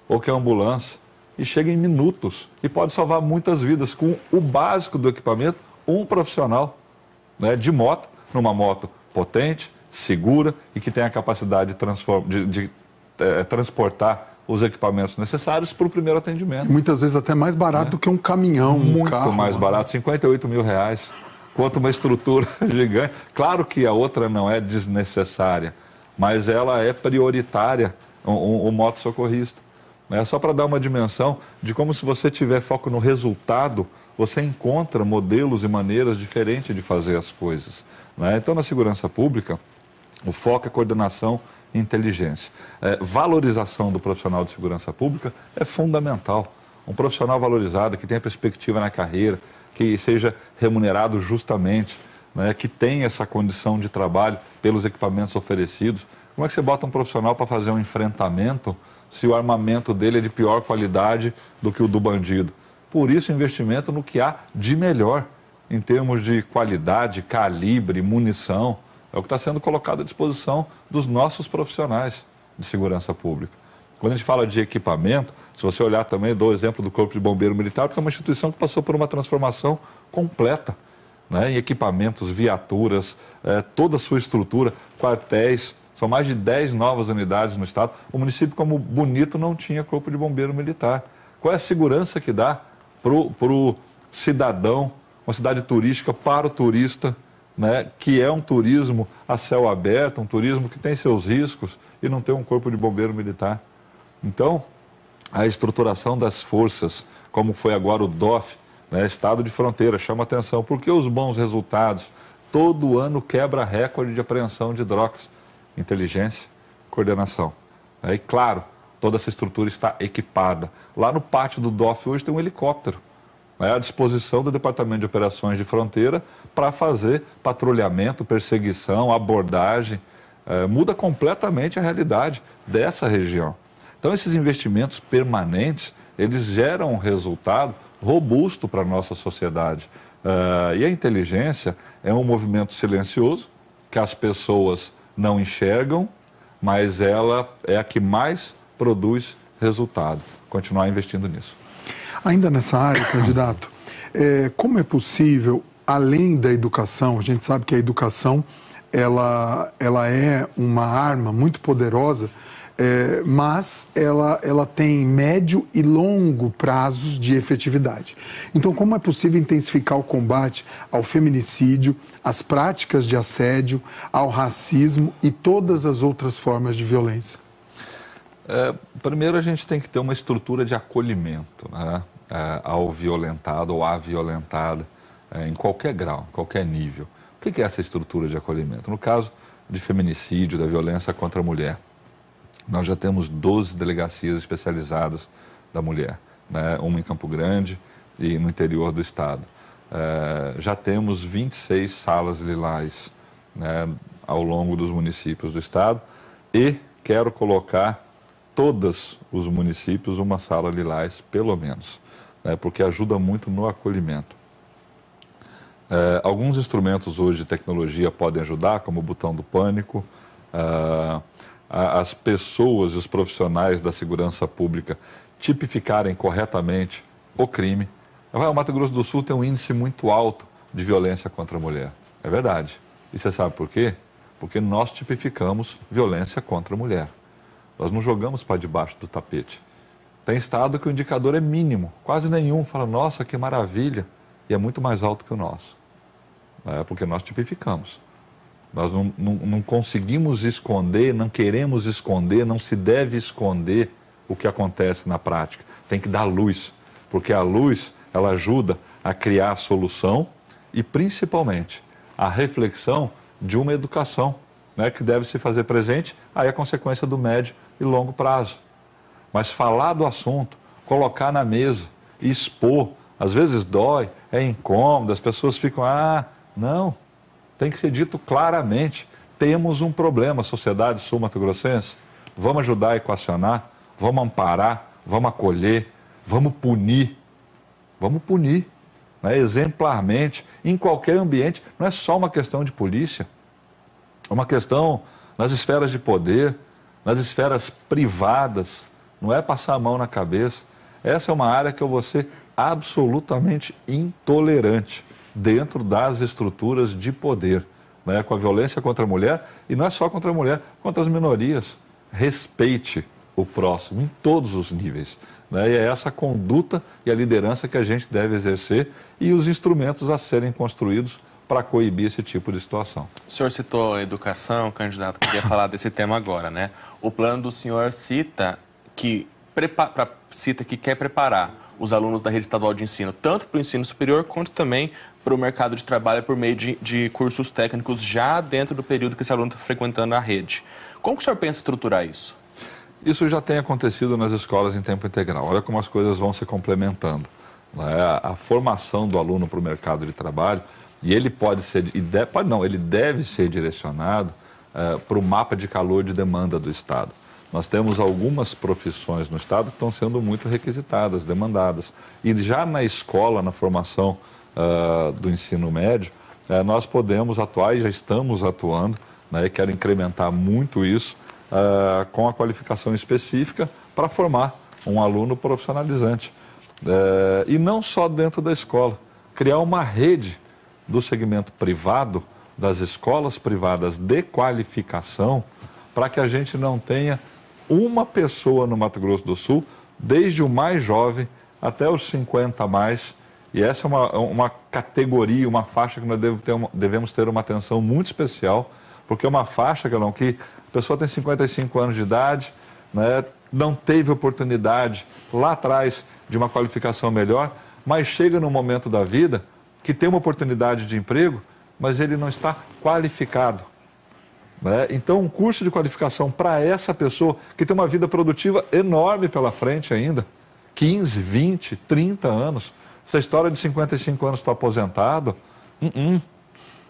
ou que a ambulância. E chega em minutos e pode salvar muitas vidas com o básico do equipamento, um profissional né, de moto, numa moto potente, segura e que tem a capacidade de, de, de é, transportar os equipamentos necessários para o primeiro atendimento. Muitas vezes até mais barato né? do que um caminhão, um Muito carro. mais barato, 58 mil reais. Quanto uma estrutura gigante. Claro que a outra não é desnecessária, mas ela é prioritária, o, o, o moto socorrista. É só para dar uma dimensão de como se você tiver foco no resultado, você encontra modelos e maneiras diferentes de fazer as coisas. Né? Então, na segurança pública, o foco é coordenação inteligência. É, valorização do profissional de segurança pública é fundamental. Um profissional valorizado, que tenha perspectiva na carreira, que seja remunerado justamente, né, que tenha essa condição de trabalho pelos equipamentos oferecidos. Como é que você bota um profissional para fazer um enfrentamento se o armamento dele é de pior qualidade do que o do bandido? Por isso, investimento no que há de melhor em termos de qualidade, calibre, munição. É o que está sendo colocado à disposição dos nossos profissionais de segurança pública. Quando a gente fala de equipamento, se você olhar também, dou o exemplo do Corpo de Bombeiro Militar, porque é uma instituição que passou por uma transformação completa né, em equipamentos, viaturas, é, toda a sua estrutura, quartéis, são mais de 10 novas unidades no estado. O município, como bonito, não tinha Corpo de Bombeiro Militar. Qual é a segurança que dá para o cidadão, uma cidade turística, para o turista, né, que é um turismo a céu aberto, um turismo que tem seus riscos e não tem um corpo de bombeiro militar. Então, a estruturação das forças, como foi agora o DOF, né, Estado de Fronteira, chama atenção, porque os bons resultados, todo ano quebra recorde de apreensão de drogas, inteligência, coordenação. Né, e claro, toda essa estrutura está equipada. Lá no pátio do DOF hoje tem um helicóptero né, à disposição do Departamento de Operações de Fronteira para fazer patrulhamento, perseguição, abordagem. é, muda completamente a realidade dessa região. Então, esses investimentos permanentes, eles geram um resultado robusto para a nossa sociedade. Uh, e a inteligência é um movimento silencioso que as pessoas não enxergam, mas ela é a que mais produz resultado. Continuar investindo nisso. Ainda nessa área, candidato, é, como é possível, além da educação, a gente sabe que a educação ela, ela é uma arma muito poderosa, é, mas ela, ela tem médio e longo prazos de efetividade. Então, como é possível intensificar o combate ao feminicídio, às práticas de assédio, ao racismo e todas as outras formas de violência? É, primeiro, a gente tem que ter uma estrutura de acolhimento. Né? é, ao violentado ou à violentada, é, em qualquer grau, qualquer nível. O que é essa estrutura de acolhimento? No caso de feminicídio, da violência contra a mulher, nós já temos 12 delegacias especializadas da mulher, né? uma em Campo Grande e no interior do estado. É, já temos 26 salas lilás né, ao longo dos municípios do estado e quero colocar todos os municípios uma sala lilás, pelo menos né, porque ajuda muito no acolhimento. É, alguns instrumentos hoje de tecnologia podem ajudar, como o botão do pânico. É, as pessoas os profissionais da segurança pública tipificarem corretamente o crime. O Mato Grosso do Sul tem um índice muito alto de violência contra a mulher. É verdade. E você sabe por quê? Porque nós tipificamos violência contra a mulher. Nós não jogamos para debaixo do tapete. Tem estado que o indicador é mínimo, quase nenhum. Fala, nossa, que maravilha. E é muito mais alto que o nosso. É porque nós tipificamos. Nós não, não, não conseguimos esconder, não queremos esconder, não se deve esconder o que acontece na prática. Tem que dar luz, porque a luz ela ajuda a criar a solução e principalmente a reflexão de uma educação né, que deve se fazer presente, aí a consequência do médio e longo prazo. Mas falar do assunto, colocar na mesa, expor, às vezes dói, é incômodo, as pessoas ficam, ah, não. Tem que ser dito claramente. Temos um problema, sociedade sul-mato-grossense. Vamos ajudar a equacionar, vamos amparar, vamos acolher, vamos punir. Vamos punir, né, exemplarmente, em qualquer ambiente. Não é só uma questão de polícia, é uma questão nas esferas de poder, nas esferas privadas, não é passar a mão na cabeça. Essa é uma área que eu vou ser absolutamente intolerante dentro das estruturas de poder, né, com a violência contra a mulher, e não é só contra a mulher, contra as minorias. Respeite o próximo em todos os níveis. Né, e é essa conduta e a liderança que a gente deve exercer e os instrumentos a serem construídos para coibir esse tipo de situação. O senhor citou a educação, candidato, queria falar desse tema agora, né? O plano do senhor cita que prepara, cita que quer preparar os alunos da rede estadual de ensino, tanto para o ensino superior quanto também para o mercado de trabalho por meio de, de cursos técnicos já dentro do período que esse aluno está frequentando a rede. Como que o senhor pensa estruturar isso? Isso já tem acontecido nas escolas em tempo integral. Olha como as coisas vão se complementando. Né? A, a formação do aluno para o mercado de trabalho, e ele pode ser, e pode não, ele deve ser direcionado uh, para o mapa de calor de demanda do Estado. Nós temos algumas profissões no Estado que estão sendo muito requisitadas, demandadas. E já na escola, na formação uh, do ensino médio, uh, nós podemos atuar e já estamos atuando, né, quero incrementar muito isso, com a qualificação específica para formar um aluno profissionalizante. Eh, e não só dentro da escola, criar uma rede do segmento privado, das escolas privadas de qualificação, para que a gente não tenha uma pessoa no Mato Grosso do Sul, desde o mais jovem até os 50 a mais. E essa é uma, uma categoria, uma faixa que nós devemos ter uma, devemos ter uma atenção muito especial, porque é uma faixa, Galão, que a pessoa tem 55 anos de idade, né, não teve oportunidade lá atrás de uma qualificação melhor, mas chega num momento da vida que tem uma oportunidade de emprego, mas ele não está qualificado. Né? Então, um curso de qualificação para essa pessoa que tem uma vida produtiva enorme pela frente ainda 15, 20, 30 anos. Essa história de 55 anos estou aposentado, uh -uh.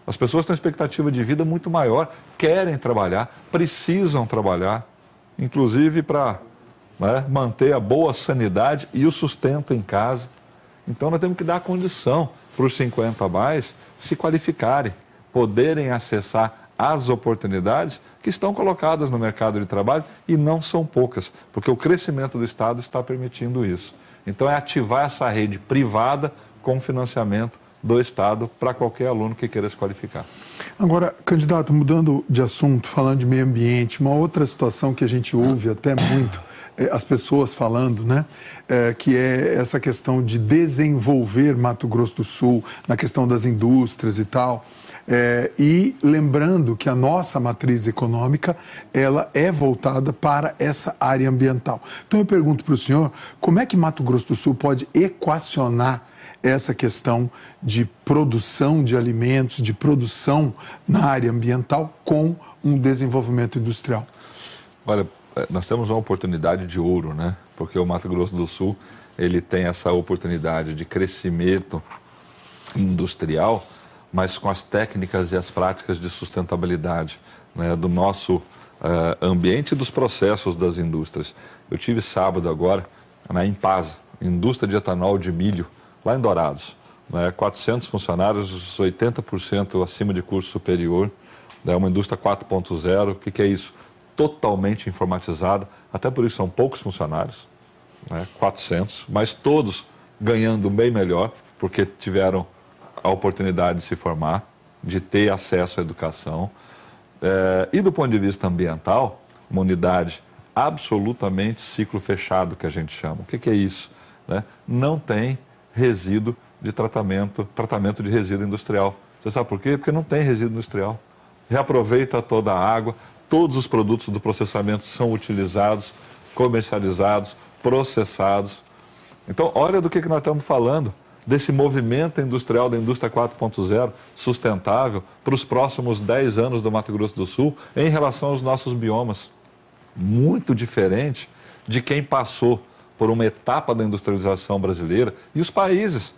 As pessoas têm uma expectativa de vida muito maior, querem trabalhar, precisam trabalhar, inclusive para né, manter a boa sanidade e o sustento em casa. Então nós temos que dar condição para os 50 a mais se qualificarem, poderem acessar as oportunidades que estão colocadas no mercado de trabalho e não são poucas, porque o crescimento do Estado está permitindo isso. Então é ativar essa rede privada com financiamento do Estado para qualquer aluno que queira se qualificar. Agora, candidato, mudando de assunto, falando de meio ambiente, uma outra situação que a gente ouve até muito as pessoas falando, né? É, que é essa questão de desenvolver Mato Grosso do Sul na questão das indústrias e tal. É, e lembrando que a nossa matriz econômica ela é voltada para essa área ambiental. Então eu pergunto para o senhor como é que Mato Grosso do Sul pode equacionar essa questão de produção de alimentos, de produção na área ambiental com um desenvolvimento industrial? Olha, nós temos uma oportunidade de ouro, né? Porque o Mato Grosso do Sul ele tem essa oportunidade de crescimento industrial mas com as técnicas e as práticas de sustentabilidade né, do nosso uh, ambiente e dos processos das indústrias. Eu tive sábado agora na Impasa, indústria de etanol de milho, lá em Dourados. Né, 400 funcionários, 80% acima de curso superior, é uma indústria 4.0. O que, que é isso? Totalmente informatizada, até por isso são poucos funcionários, né, 400, mas todos ganhando bem melhor, porque tiveram a oportunidade de se formar, de ter acesso à educação. É, e do ponto de vista ambiental, uma unidade absolutamente ciclo fechado, que a gente chama. O que, que é isso? Né? Não tem resíduo de tratamento, tratamento de resíduo industrial. Você sabe por quê? Porque não tem resíduo industrial. Reaproveita toda a água, todos os produtos do processamento são utilizados, comercializados, processados. Então, olha do que, que nós estamos falando desse movimento industrial da indústria 4.0 sustentável para os próximos 10 anos do Mato Grosso do Sul em relação aos nossos biomas. Muito diferente de quem passou por uma etapa da industrialização brasileira e os países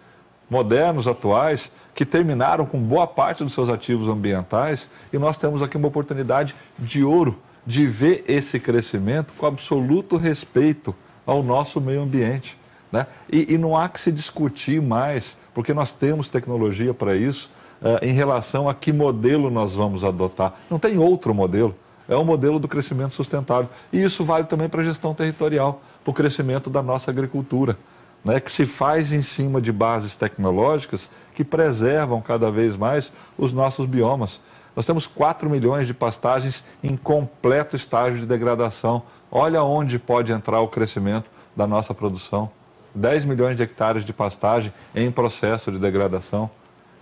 modernos, atuais, que terminaram com boa parte dos seus ativos ambientais e nós temos aqui uma oportunidade de ouro de ver esse crescimento com absoluto respeito ao nosso meio ambiente. Né? E, e, não há que se discutir mais, porque nós temos tecnologia para isso, uh, em relação a que modelo nós vamos adotar. Não tem outro modelo. É o modelo do crescimento sustentável. E isso vale também para a gestão territorial, para o crescimento da nossa agricultura, né? que se faz em cima de bases tecnológicas que preservam cada vez mais os nossos biomas. Nós temos 4 milhões de pastagens em completo estágio de degradação. Olha onde pode entrar o crescimento da nossa produção. 10 milhões de hectares de pastagem em processo de degradação.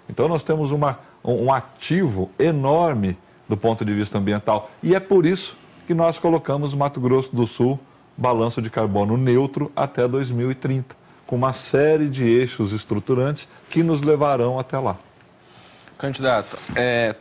Então nós temos uma, um ativo enorme do ponto de vista ambiental. E é por isso que nós colocamos o Mato Grosso do Sul balanço de carbono neutro até 2030, com uma série de eixos estruturantes que nos levarão até lá. Candidato, é,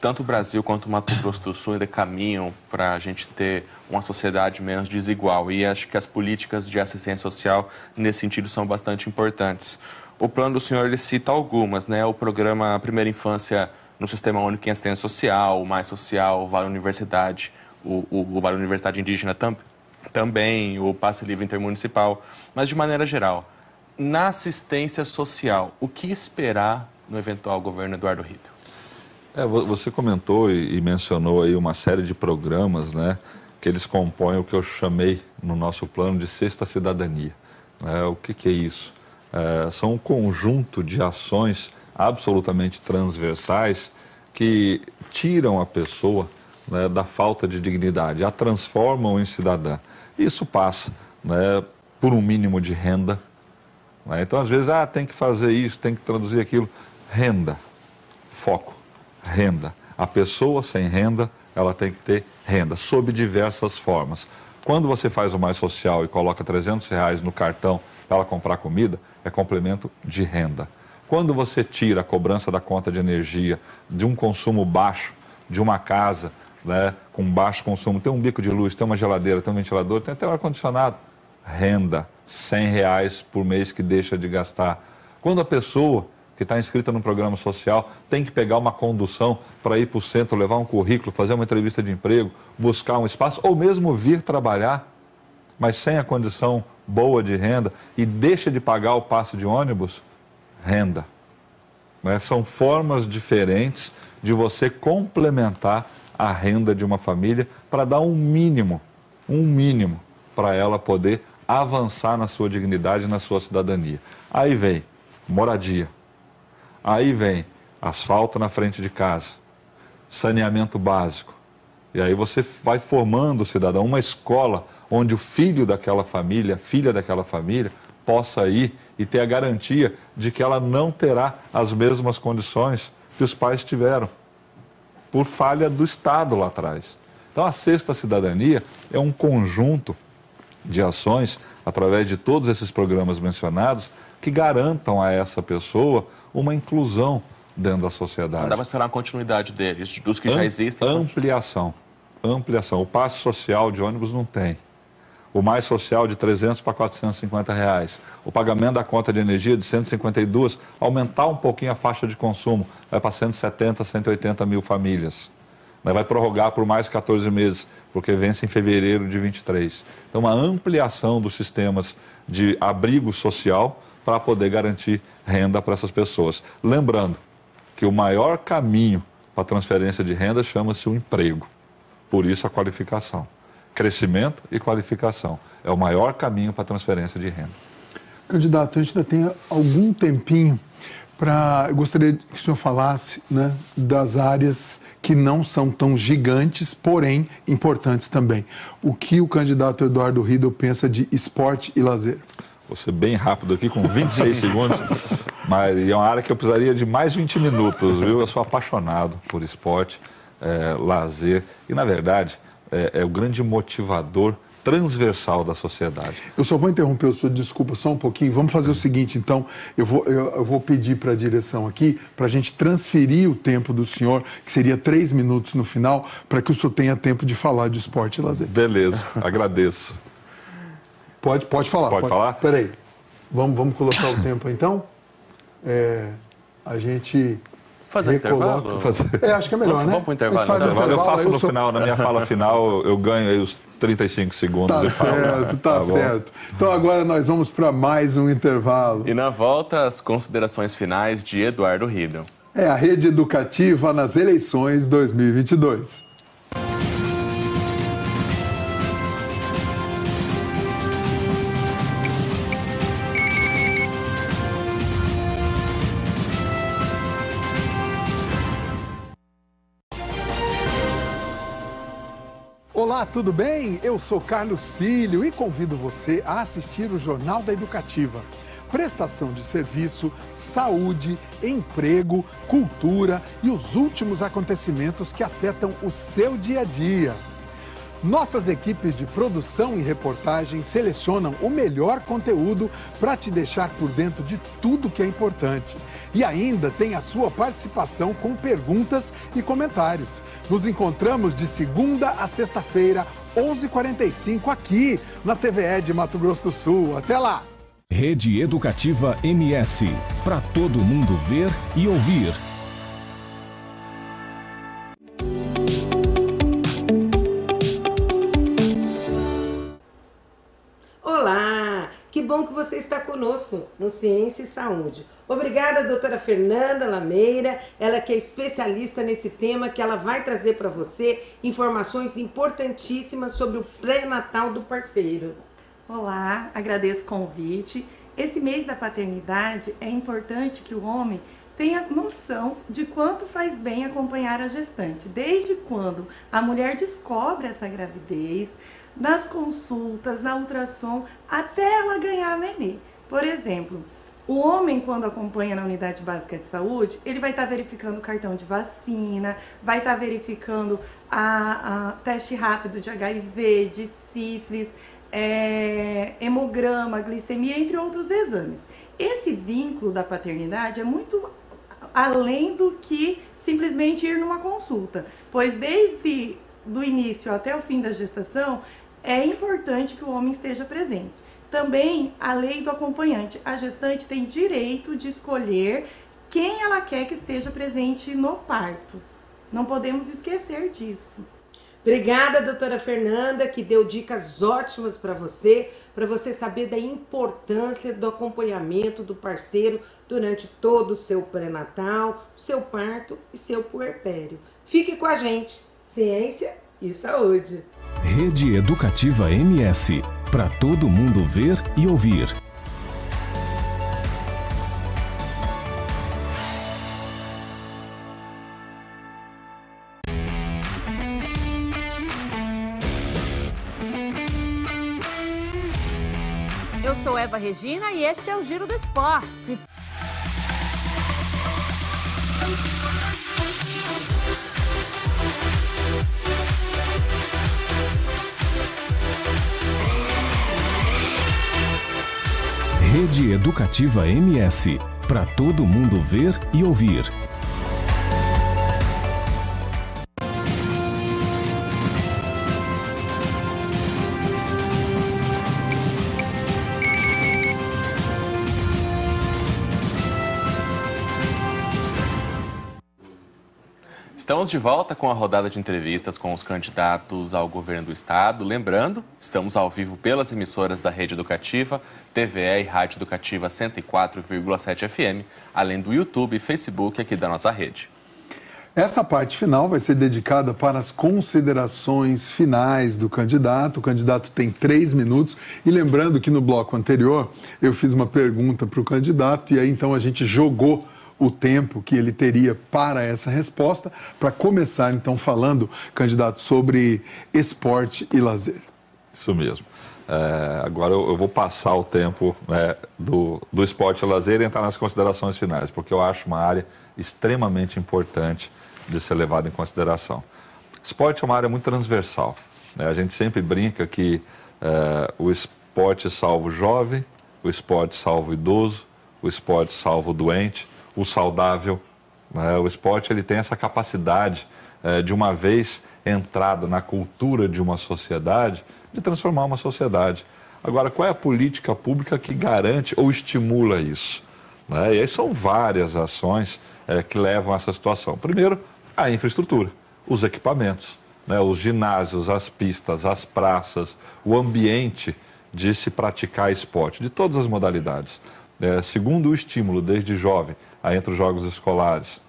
tanto o Brasil quanto o Mato Grosso do Sul ainda caminham para a gente ter uma sociedade menos desigual. E acho que as políticas de assistência social, nesse sentido, são bastante importantes. O plano do senhor ele cita algumas, né? O programa Primeira Infância no Sistema Único em Assistência Social, o Mais Social, o Vale Universidade, o, o, o Vale Universidade Indígena tam, também, o Passe Livre Intermunicipal. Mas, de maneira geral, na assistência social, o que esperar no eventual governo Eduardo Rito? É, você comentou e mencionou aí uma série de programas, né, que eles compõem o que eu chamei no nosso plano de sexta cidadania. É, o que, que, é isso? É, são um conjunto de ações absolutamente transversais que tiram a pessoa né, da falta de dignidade, a transformam em cidadã. Isso passa né, por um mínimo de renda. Né? Então, às vezes, ah, tem que fazer isso, tem que traduzir aquilo. Renda, foco renda. A pessoa sem renda, ela tem que ter renda, sob diversas formas. Quando você faz o mais social e coloca 300 reais no cartão para ela comprar comida, é complemento de renda. Quando você tira a cobrança da conta de energia de um consumo baixo, de uma casa né, com baixo consumo, tem um bico de luz, tem uma geladeira, tem um ventilador, tem até um ar-condicionado, renda, 100 reais por mês que deixa de gastar. Quando a pessoa que está inscrita no programa social, tem que pegar uma condução para ir para o centro, levar um currículo, fazer uma entrevista de emprego, buscar um espaço, ou mesmo vir trabalhar, mas sem a condição boa de renda e deixa de pagar o passe de ônibus, renda. Né? São formas diferentes de você complementar a renda de uma família para dar um mínimo, um mínimo, para ela poder avançar na sua dignidade, na sua cidadania. Aí vem moradia, aí vem asfalto na frente de casa, saneamento básico. E aí você vai formando o cidadão, uma escola onde o filho daquela família, filha daquela família, possa ir e ter a garantia de que ela não terá as mesmas condições que os pais tiveram, por falha do Estado lá atrás. Então, a Sexta Cidadania é um conjunto de ações, através de todos esses programas mencionados, que garantam a essa pessoa uma inclusão dentro da sociedade. Não dá para esperar a continuidade deles, dos que Am já existem. Ampliação. Ampliação. O passe social de ônibus não tem. O mais social de 300 para 450 reais. O pagamento da conta de energia de 152, aumentar um pouquinho a faixa de consumo, vai para 170, 180 mil famílias vai prorrogar por mais 14 meses, porque vence em fevereiro de 23. Então, uma ampliação dos sistemas de abrigo social para poder garantir renda para essas pessoas. Lembrando que o maior caminho para transferência de renda chama-se o emprego. Por isso a qualificação. Crescimento e qualificação é o maior caminho para a transferência de renda. Candidato, a gente ainda tem algum tempinho para. Eu gostaria que o senhor falasse né, das áreas que não são tão gigantes, porém importantes também. O que o candidato Eduardo Riedel pensa de esporte e lazer? Vou ser bem rápido aqui, com 26 segundos, mas é uma área que eu precisaria de mais 20 minutos, viu? Eu sou apaixonado por esporte, é, lazer, e na verdade é, é o grande motivador transversal da sociedade. Eu só vou interromper o senhor, desculpa, só um pouquinho. Vamos fazer o seguinte, então, eu vou, eu, eu vou pedir para a direção aqui, para a gente transferir o tempo do senhor, que seria três minutos no final, para que o senhor tenha tempo de falar de esporte e lazer. Beleza, agradeço. Pode, pode falar. Pode, pode falar? Peraí, vamos, vamos colocar o tempo então? É, a gente Fazer intervalo? Fazer. É, acho que é melhor, vamos, né? Vamos para o intervalo. Então. intervalo. Eu faço no sou... final, na minha fala final, eu ganho aí os 35 segundos tá e falo. Certo, tá, tá certo. Então agora nós vamos para mais um intervalo. E na volta, as considerações finais de Eduardo Riedel. É a rede educativa nas eleições 2022. Olá, tudo bem? Eu sou Carlos Filho e convido você a assistir o Jornal da Educativa. Prestação de serviço, saúde, emprego, cultura e os últimos acontecimentos que afetam o seu dia a dia. Nossas equipes de produção e reportagem selecionam o melhor conteúdo para te deixar por dentro de tudo que é importante. E ainda tem a sua participação com perguntas e comentários. Nos encontramos de segunda a sexta-feira, 11h45, aqui na TVE de Mato Grosso do Sul. Até lá! Rede Educativa MS para todo mundo ver e ouvir. Você está conosco no Ciência e Saúde. Obrigada, doutora Fernanda Lameira, ela que é especialista nesse tema, que ela vai trazer para você informações importantíssimas sobre o pré-natal do parceiro. Olá, agradeço o convite. Esse mês da paternidade é importante que o homem tenha noção de quanto faz bem acompanhar a gestante. Desde quando a mulher descobre essa gravidez, nas consultas, na ultrassom, até ela ganhar nenê. Por exemplo, o homem, quando acompanha na unidade básica de saúde, ele vai estar tá verificando o cartão de vacina, vai estar tá verificando a, a, teste rápido de HIV, de sífilis, é, hemograma, glicemia, entre outros exames. Esse vínculo da paternidade é muito além do que simplesmente ir numa consulta, pois desde do início até o fim da gestação, é importante que o homem esteja presente. Também a lei do acompanhante. A gestante tem direito de escolher quem ela quer que esteja presente no parto. Não podemos esquecer disso. Obrigada, doutora Fernanda, que deu dicas ótimas para você, para você saber da importância do acompanhamento do parceiro durante todo o seu pré-natal, seu parto e seu puerpério. Fique com a gente. Ciência e saúde. Rede Educativa MS. Para todo mundo ver e ouvir. Eu sou Eva Regina e este é o Giro do Esporte. Rede Educativa MS. Para todo mundo ver e ouvir. De volta com a rodada de entrevistas com os candidatos ao governo do estado. Lembrando, estamos ao vivo pelas emissoras da Rede Educativa, TVE e Rádio Educativa 104,7 FM, além do YouTube e Facebook aqui da nossa rede. Essa parte final vai ser dedicada para as considerações finais do candidato. O candidato tem três minutos. E lembrando que no bloco anterior eu fiz uma pergunta para o candidato e aí então a gente jogou o tempo que ele teria para essa resposta, para começar então falando, candidato, sobre esporte e lazer. Isso mesmo. É, agora eu, eu, vou passar o tempo né, do, do esporte e lazer e entrar nas considerações finais, porque eu acho uma área extremamente importante de ser levada em consideração. Esporte é uma área muito transversal. Né? A gente sempre brinca que é, o esporte salva o jovem, o esporte salva o idoso, o esporte salva o doente, o saudável. Né? O esporte ele tem essa capacidade é, de uma vez entrado na cultura de uma sociedade, de transformar uma sociedade. Agora, qual é a política pública que garante ou estimula isso? Né? E aí são várias ações é, que levam a essa situação. Primeiro, a infraestrutura, os equipamentos, né? os ginásios, as pistas, as praças, o ambiente de se praticar esporte, de todas as modalidades. É, segundo o estímulo, desde jovem, entre os jogos escolares,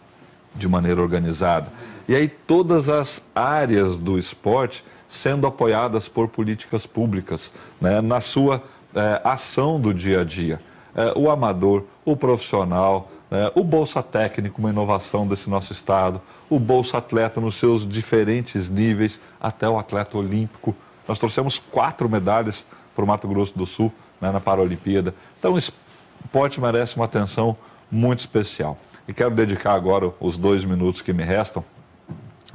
de maneira organizada. E aí todas as áreas do esporte sendo apoiadas por políticas públicas, né, na sua é, ação do dia a dia. É, o amador, o profissional, é, o Bolsa Técnico, uma inovação desse nosso estado, o Bolsa Atleta nos seus diferentes níveis, até o atleta olímpico. Nós trouxemos quatro medalhas para o Mato Grosso do Sul né, na Paralimpíada. Então, esporte merece uma atenção muito especial. E quero dedicar agora os dois minutos que me restam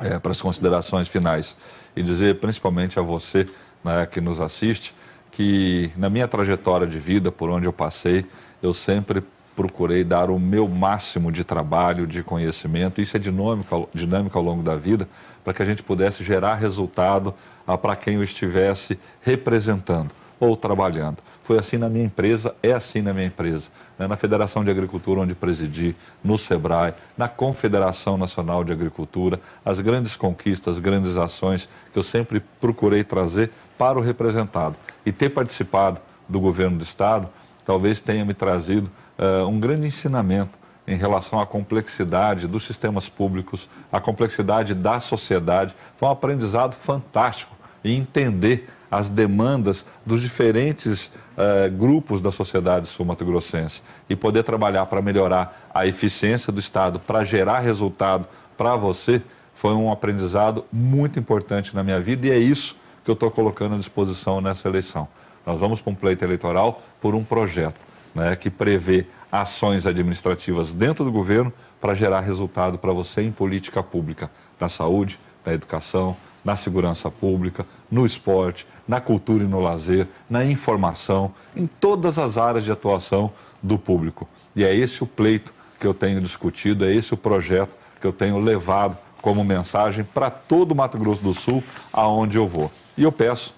é, para as considerações finais e dizer principalmente a você né, que nos assiste que na minha trajetória de vida, por onde eu passei, eu sempre procurei dar o meu máximo de trabalho, de conhecimento, isso é dinâmico, dinâmico ao longo da vida, para que a gente pudesse gerar resultado para quem eu estivesse representando ou trabalhando. Foi assim na minha empresa, é assim na minha empresa. Né? Na Federação de Agricultura, onde presidi, no SEBRAE, na Confederação Nacional de Agricultura, as grandes conquistas, as grandes ações que eu sempre procurei trazer para o representado. E ter participado do governo do Estado talvez tenha me trazido uh, um grande ensinamento em relação à complexidade dos sistemas públicos, à complexidade da sociedade. Foi um aprendizado fantástico e entender as demandas dos diferentes uh, grupos da sociedade sul-mato-grossense e poder trabalhar para melhorar a eficiência do Estado, para gerar resultado para você, foi um aprendizado muito importante na minha vida e é isso que eu estou colocando à disposição nessa eleição. Nós vamos para um pleito eleitoral por um projeto né, que prevê ações administrativas dentro do governo para gerar resultado para você em política pública, na saúde, na educação, na segurança pública, no esporte, na cultura e no lazer, na informação, em todas as áreas de atuação do público. E é esse o pleito que eu tenho discutido, é esse o projeto que eu tenho levado como mensagem para todo o Mato Grosso do Sul, aonde eu vou. E eu peço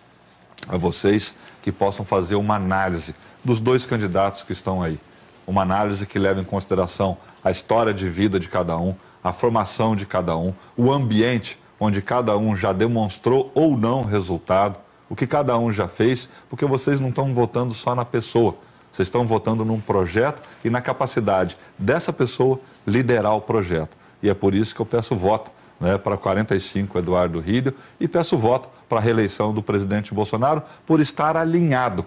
a vocês que possam fazer uma análise dos dois candidatos que estão aí. uma análise que leva em consideração a história de vida de cada um, a formação de cada um, o ambiente onde cada um já demonstrou ou não resultado, o que cada um já fez, porque vocês não estão votando só na pessoa, vocês estão votando num projeto e na capacidade dessa pessoa liderar o projeto. E é por isso que eu peço voto né, para 45 Eduardo Rídio e peço voto para a reeleição do presidente Bolsonaro por estar alinhado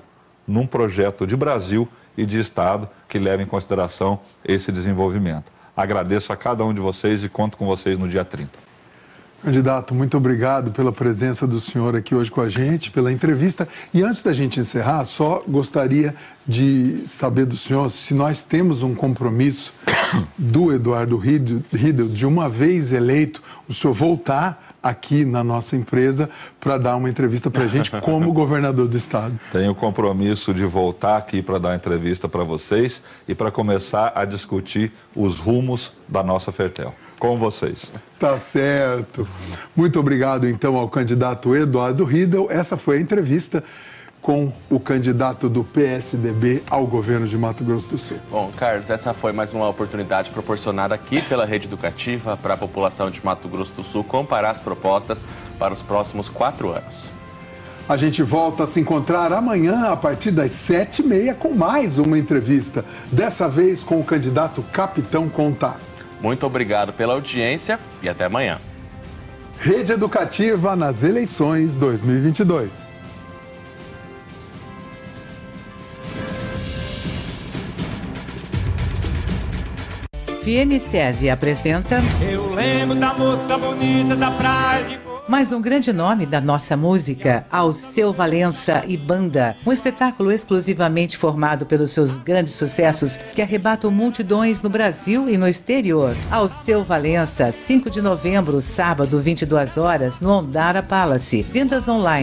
num projeto de Brasil e de Estado que leva em consideração esse desenvolvimento. Agradeço a cada um de vocês e conto com vocês no dia 30. Candidato, muito obrigado pela presença do senhor aqui hoje com a gente, pela entrevista. E antes da gente encerrar, só gostaria de saber do senhor se nós temos um compromisso do Eduardo Riedel de uma vez eleito, o senhor voltar aqui na nossa empresa para dar uma entrevista para a gente como governador do estado. Tenho o compromisso de voltar aqui para dar entrevista para vocês e para começar a discutir os rumos da nossa Fertel. Com vocês. Tá certo. Muito obrigado então ao candidato Eduardo Riedel. Essa foi a entrevista com o candidato do PSDB ao governo de Mato Grosso do Sul. Bom, Carlos, essa foi mais uma oportunidade proporcionada aqui pela Rede Educativa para a população de Mato Grosso do Sul comparar as propostas para os próximos quatro anos. A gente volta a se encontrar amanhã a partir das sete e meia com mais uma entrevista, dessa vez com o candidato Capitão Contar. Muito obrigado pela audiência e até amanhã. Rede Educativa nas eleições 2022. FM SESI apresenta. Eu lembro da moça bonita da praia de mais um grande nome da nossa música, Alceu Valença e Banda, um espetáculo exclusivamente formado pelos seus grandes sucessos que arrebatam multidões no Brasil e no exterior. Alceu Valença, 5 de novembro, sábado, 22 horas, no Ondara Palace. Vendas online